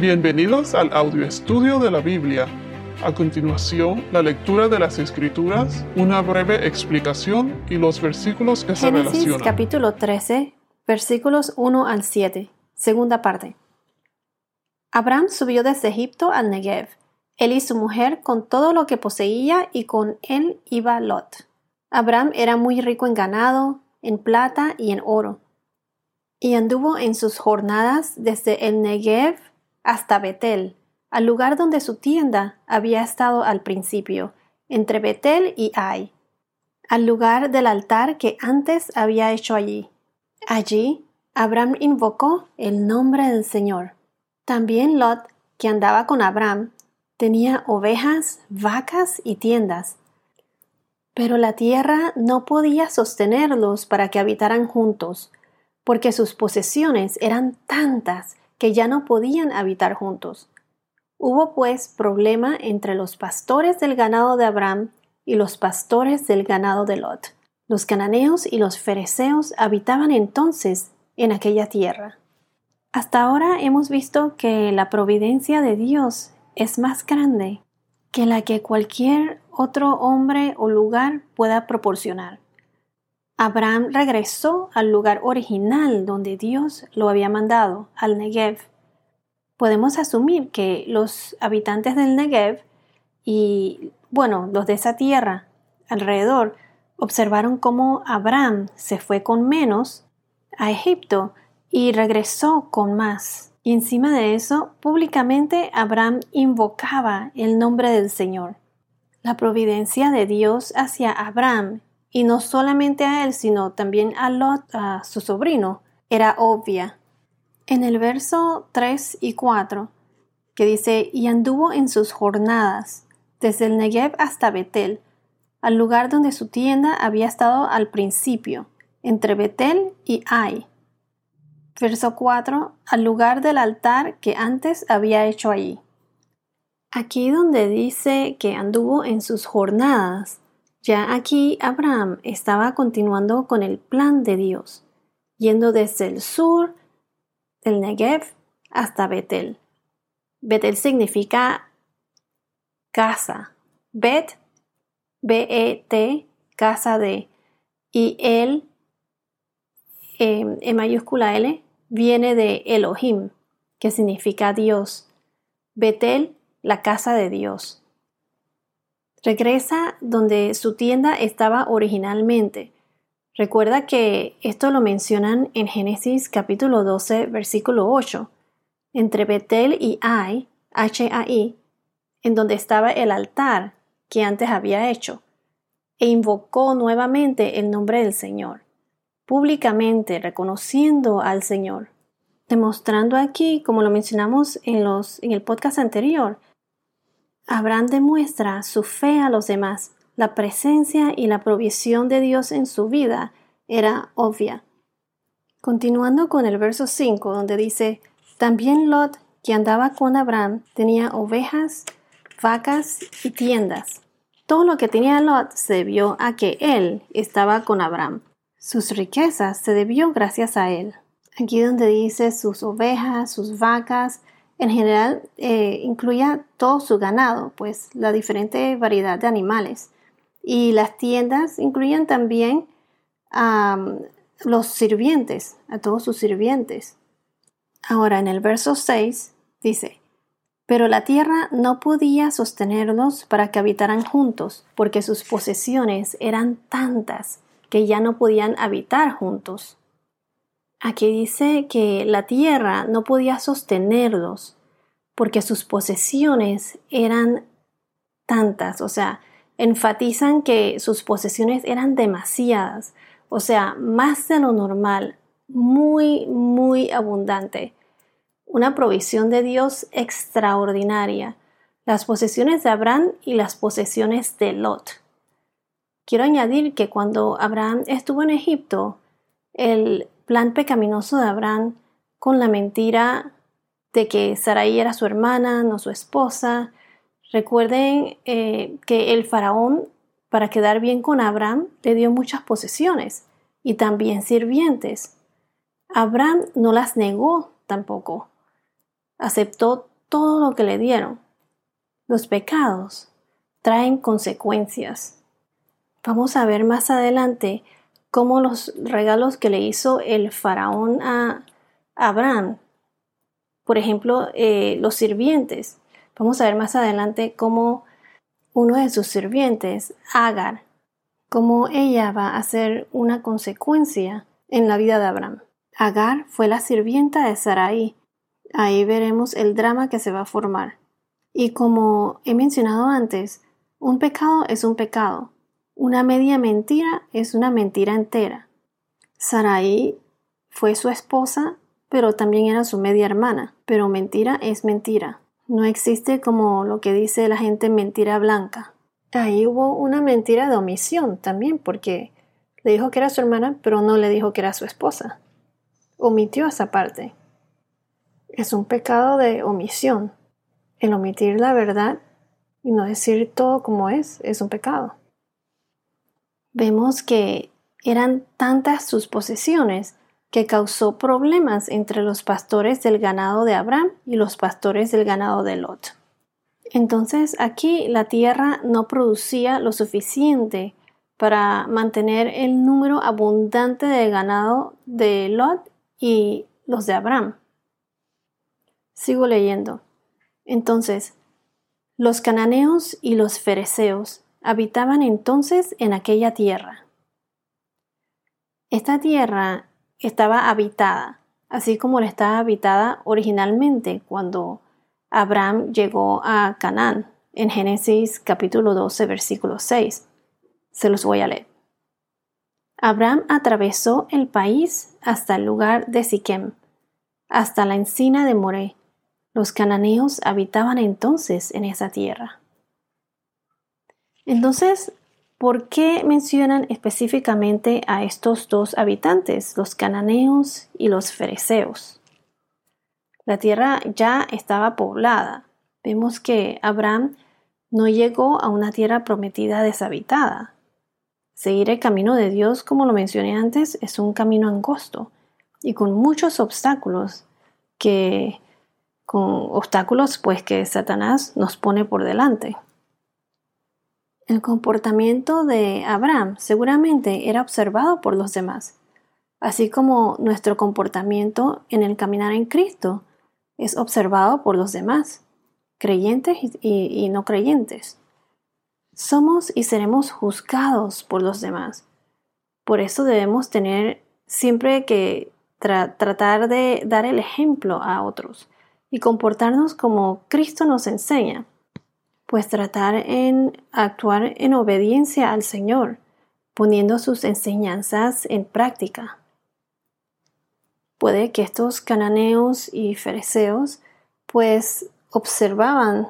Bienvenidos al audio estudio de la Biblia. A continuación, la lectura de las Escrituras, una breve explicación y los versículos que se Génesis relacionan. capítulo 13, versículos 1 al 7, segunda parte. Abraham subió desde Egipto al Negev, él y su mujer con todo lo que poseía y con él iba Lot. Abraham era muy rico en ganado, en plata y en oro. Y anduvo en sus jornadas desde el Negev hasta Betel, al lugar donde su tienda había estado al principio, entre Betel y Ai, al lugar del altar que antes había hecho allí. Allí Abraham invocó el nombre del Señor. También Lot, que andaba con Abraham, tenía ovejas, vacas y tiendas. Pero la tierra no podía sostenerlos para que habitaran juntos, porque sus posesiones eran tantas que ya no podían habitar juntos. Hubo pues problema entre los pastores del ganado de Abraham y los pastores del ganado de Lot. Los cananeos y los fereceos habitaban entonces en aquella tierra. Hasta ahora hemos visto que la providencia de Dios es más grande que la que cualquier otro hombre o lugar pueda proporcionar. Abraham regresó al lugar original donde Dios lo había mandado, al Negev. Podemos asumir que los habitantes del Negev y, bueno, los de esa tierra alrededor observaron cómo Abraham se fue con menos a Egipto y regresó con más. Y encima de eso, públicamente Abraham invocaba el nombre del Señor. La providencia de Dios hacia Abraham, y no solamente a él, sino también a Lot, su sobrino, era obvia. En el verso 3 y 4, que dice, y anduvo en sus jornadas, desde el Negev hasta Betel, al lugar donde su tienda había estado al principio, entre Betel y Ai. Verso 4, al lugar del altar que antes había hecho allí. Aquí donde dice que anduvo en sus jornadas, ya aquí Abraham estaba continuando con el plan de Dios, yendo desde el sur del Negev hasta Betel. Betel significa casa. Bet, B-E-T, casa de. Y él, eh, en mayúscula L, viene de Elohim, que significa Dios. Betel, la casa de Dios. Regresa donde su tienda estaba originalmente. Recuerda que esto lo mencionan en Génesis capítulo 12, versículo 8, entre Betel y Ai, H-A-I, en donde estaba el altar que antes había hecho, e invocó nuevamente el nombre del Señor, públicamente reconociendo al Señor, demostrando aquí, como lo mencionamos en, los, en el podcast anterior, Abraham demuestra su fe a los demás. La presencia y la provisión de Dios en su vida era obvia. Continuando con el verso 5, donde dice, también Lot, que andaba con Abraham, tenía ovejas, vacas y tiendas. Todo lo que tenía Lot se debió a que él estaba con Abraham. Sus riquezas se debió gracias a él. Aquí donde dice sus ovejas, sus vacas, en general eh, todo su ganado, pues la diferente variedad de animales. Y las tiendas incluían también a los sirvientes, a todos sus sirvientes. Ahora en el verso 6 dice, pero la tierra no podía sostenerlos para que habitaran juntos, porque sus posesiones eran tantas que ya no podían habitar juntos. Aquí dice que la tierra no podía sostenerlos porque sus posesiones eran tantas, o sea, enfatizan que sus posesiones eran demasiadas, o sea, más de lo normal, muy, muy abundante. Una provisión de Dios extraordinaria. Las posesiones de Abraham y las posesiones de Lot. Quiero añadir que cuando Abraham estuvo en Egipto, el plan pecaminoso de Abraham con la mentira de que Sarai era su hermana, no su esposa. Recuerden eh, que el faraón, para quedar bien con Abraham, le dio muchas posesiones y también sirvientes. Abraham no las negó tampoco. Aceptó todo lo que le dieron. Los pecados traen consecuencias. Vamos a ver más adelante cómo los regalos que le hizo el faraón a Abraham, por ejemplo, eh, los sirvientes. Vamos a ver más adelante cómo uno de sus sirvientes, Agar, cómo ella va a ser una consecuencia en la vida de Abraham. Agar fue la sirvienta de Sarai. Ahí veremos el drama que se va a formar. Y como he mencionado antes, un pecado es un pecado. Una media mentira es una mentira entera. Sarai fue su esposa, pero también era su media hermana. Pero mentira es mentira. No existe como lo que dice la gente mentira blanca. Ahí hubo una mentira de omisión también, porque le dijo que era su hermana, pero no le dijo que era su esposa. Omitió esa parte. Es un pecado de omisión. El omitir la verdad y no decir todo como es es un pecado. Vemos que eran tantas sus posesiones que causó problemas entre los pastores del ganado de Abraham y los pastores del ganado de Lot. Entonces aquí la tierra no producía lo suficiente para mantener el número abundante de ganado de Lot y los de Abraham. Sigo leyendo. Entonces, los cananeos y los fereceos habitaban entonces en aquella tierra. Esta tierra estaba habitada, así como la estaba habitada originalmente cuando Abraham llegó a Canaán en Génesis capítulo 12 versículo 6. Se los voy a leer. Abraham atravesó el país hasta el lugar de Siquem, hasta la encina de Moré. Los cananeos habitaban entonces en esa tierra. Entonces, ¿por qué mencionan específicamente a estos dos habitantes, los cananeos y los fereceos? La tierra ya estaba poblada. Vemos que Abraham no llegó a una tierra prometida deshabitada. Seguir el camino de Dios, como lo mencioné antes, es un camino angosto y con muchos obstáculos que con obstáculos pues que Satanás nos pone por delante. El comportamiento de Abraham seguramente era observado por los demás, así como nuestro comportamiento en el caminar en Cristo es observado por los demás, creyentes y, no creyentes. Somos y seremos juzgados por los demás. Por eso debemos tener siempre que tratar de dar el ejemplo a otros y comportarnos como Cristo nos enseña, pues tratar en actuar en obediencia al Señor, poniendo sus enseñanzas en práctica. Puede que estos cananeos y fereceos pues observaban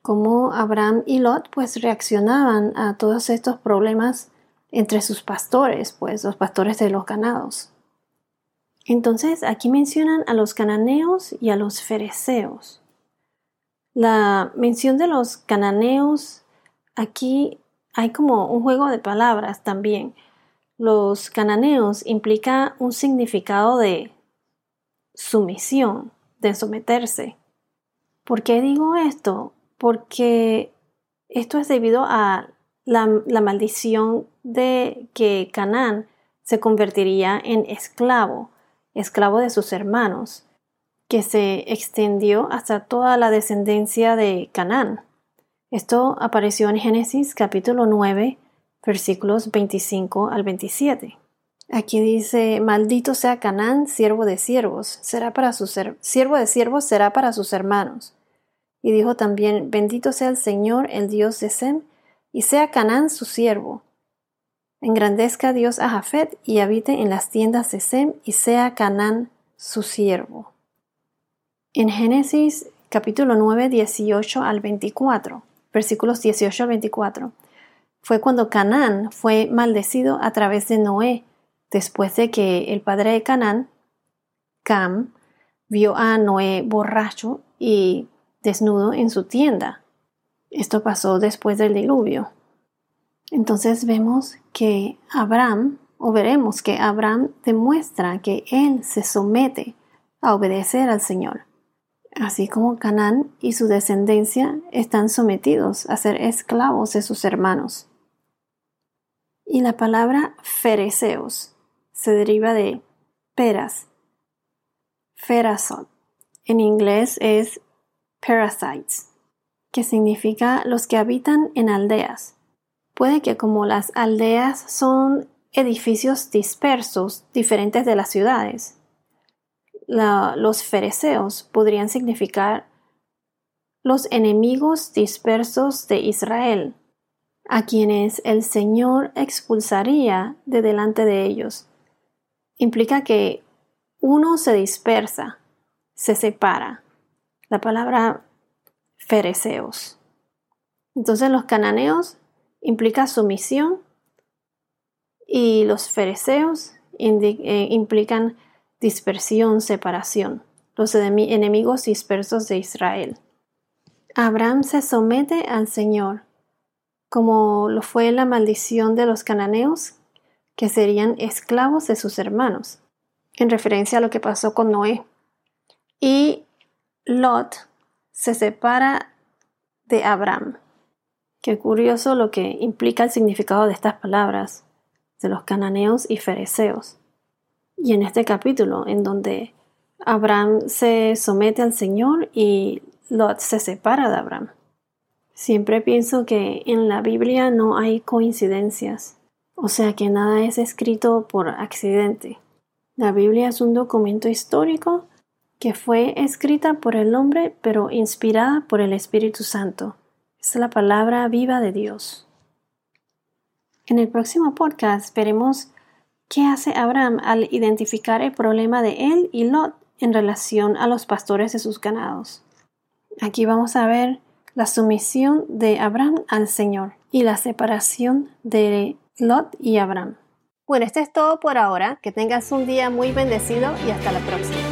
cómo Abraham y Lot pues reaccionaban a todos estos problemas entre sus pastores, pues los pastores de los ganados. Entonces aquí mencionan a los cananeos y a los fereceos. La mención de los cananeos, aquí hay como un juego de palabras también. Los cananeos implica un significado de sumisión, de someterse. ¿Por qué digo esto? porque esto es debido a la, maldición de que Canaán se convertiría en esclavo, esclavo de sus hermanos, que se extendió hasta toda la descendencia de Canaán. Esto apareció en Génesis capítulo 9, versículos 25 al 27. Aquí dice, maldito sea Canaán, siervo de siervos, será para sus siervo de siervos será para sus hermanos. Y dijo también, bendito sea el Señor, el Dios de Sem, y sea Canaán su siervo. Engrandezca Dios a Jafet y habite en las tiendas de Sem, y sea Canaán su siervo. En Génesis capítulo 9, 18 al 24, versículos 18 al 24, fue cuando Canaán fue maldecido a través de Noé, después de que el padre de Canaán, Cam, vio a Noé borracho y desnudo en su tienda. Esto pasó después del diluvio. Entonces vemos que Abraham, o veremos que Abraham demuestra que él se somete a obedecer al Señor. Así como Canaán y su descendencia están sometidos a ser esclavos de sus hermanos. Y la palabra fereceos se deriva de peras, ferasot. En inglés es parasites, que significa los que habitan en aldeas. Puede que como las aldeas son edificios dispersos, diferentes de las ciudades, los fereceos podrían significar los enemigos dispersos de Israel, a quienes el Señor expulsaría de delante de ellos. Implica que uno se dispersa, se separa. La palabra fereceos. Entonces los cananeos implica sumisión y los fereceos eh, implican dispersión, separación, los enemigos dispersos de Israel. Abraham se somete al Señor, como lo fue la maldición de los cananeos, que serían esclavos de sus hermanos, en referencia a lo que pasó con Noé. Y Lot se separa de Abraham. Qué curioso lo que implica el significado de estas palabras, de los cananeos y fereceos. Y en este capítulo, en donde Abraham se somete al Señor y Lot se separa de Abraham. Siempre pienso que en la Biblia no hay coincidencias, o sea que nada es escrito por accidente. La Biblia es un documento histórico que fue escrita por el hombre pero inspirada por el Espíritu Santo. Es la palabra viva de Dios. En el próximo podcast veremos qué hace Abraham al identificar el problema de él y Lot en relación a los pastores de sus ganados. Aquí vamos a ver la sumisión de Abraham al Señor y la separación de Lot y Abraham. Bueno, esto es todo por ahora. Que tengas un día muy bendecido y hasta la próxima.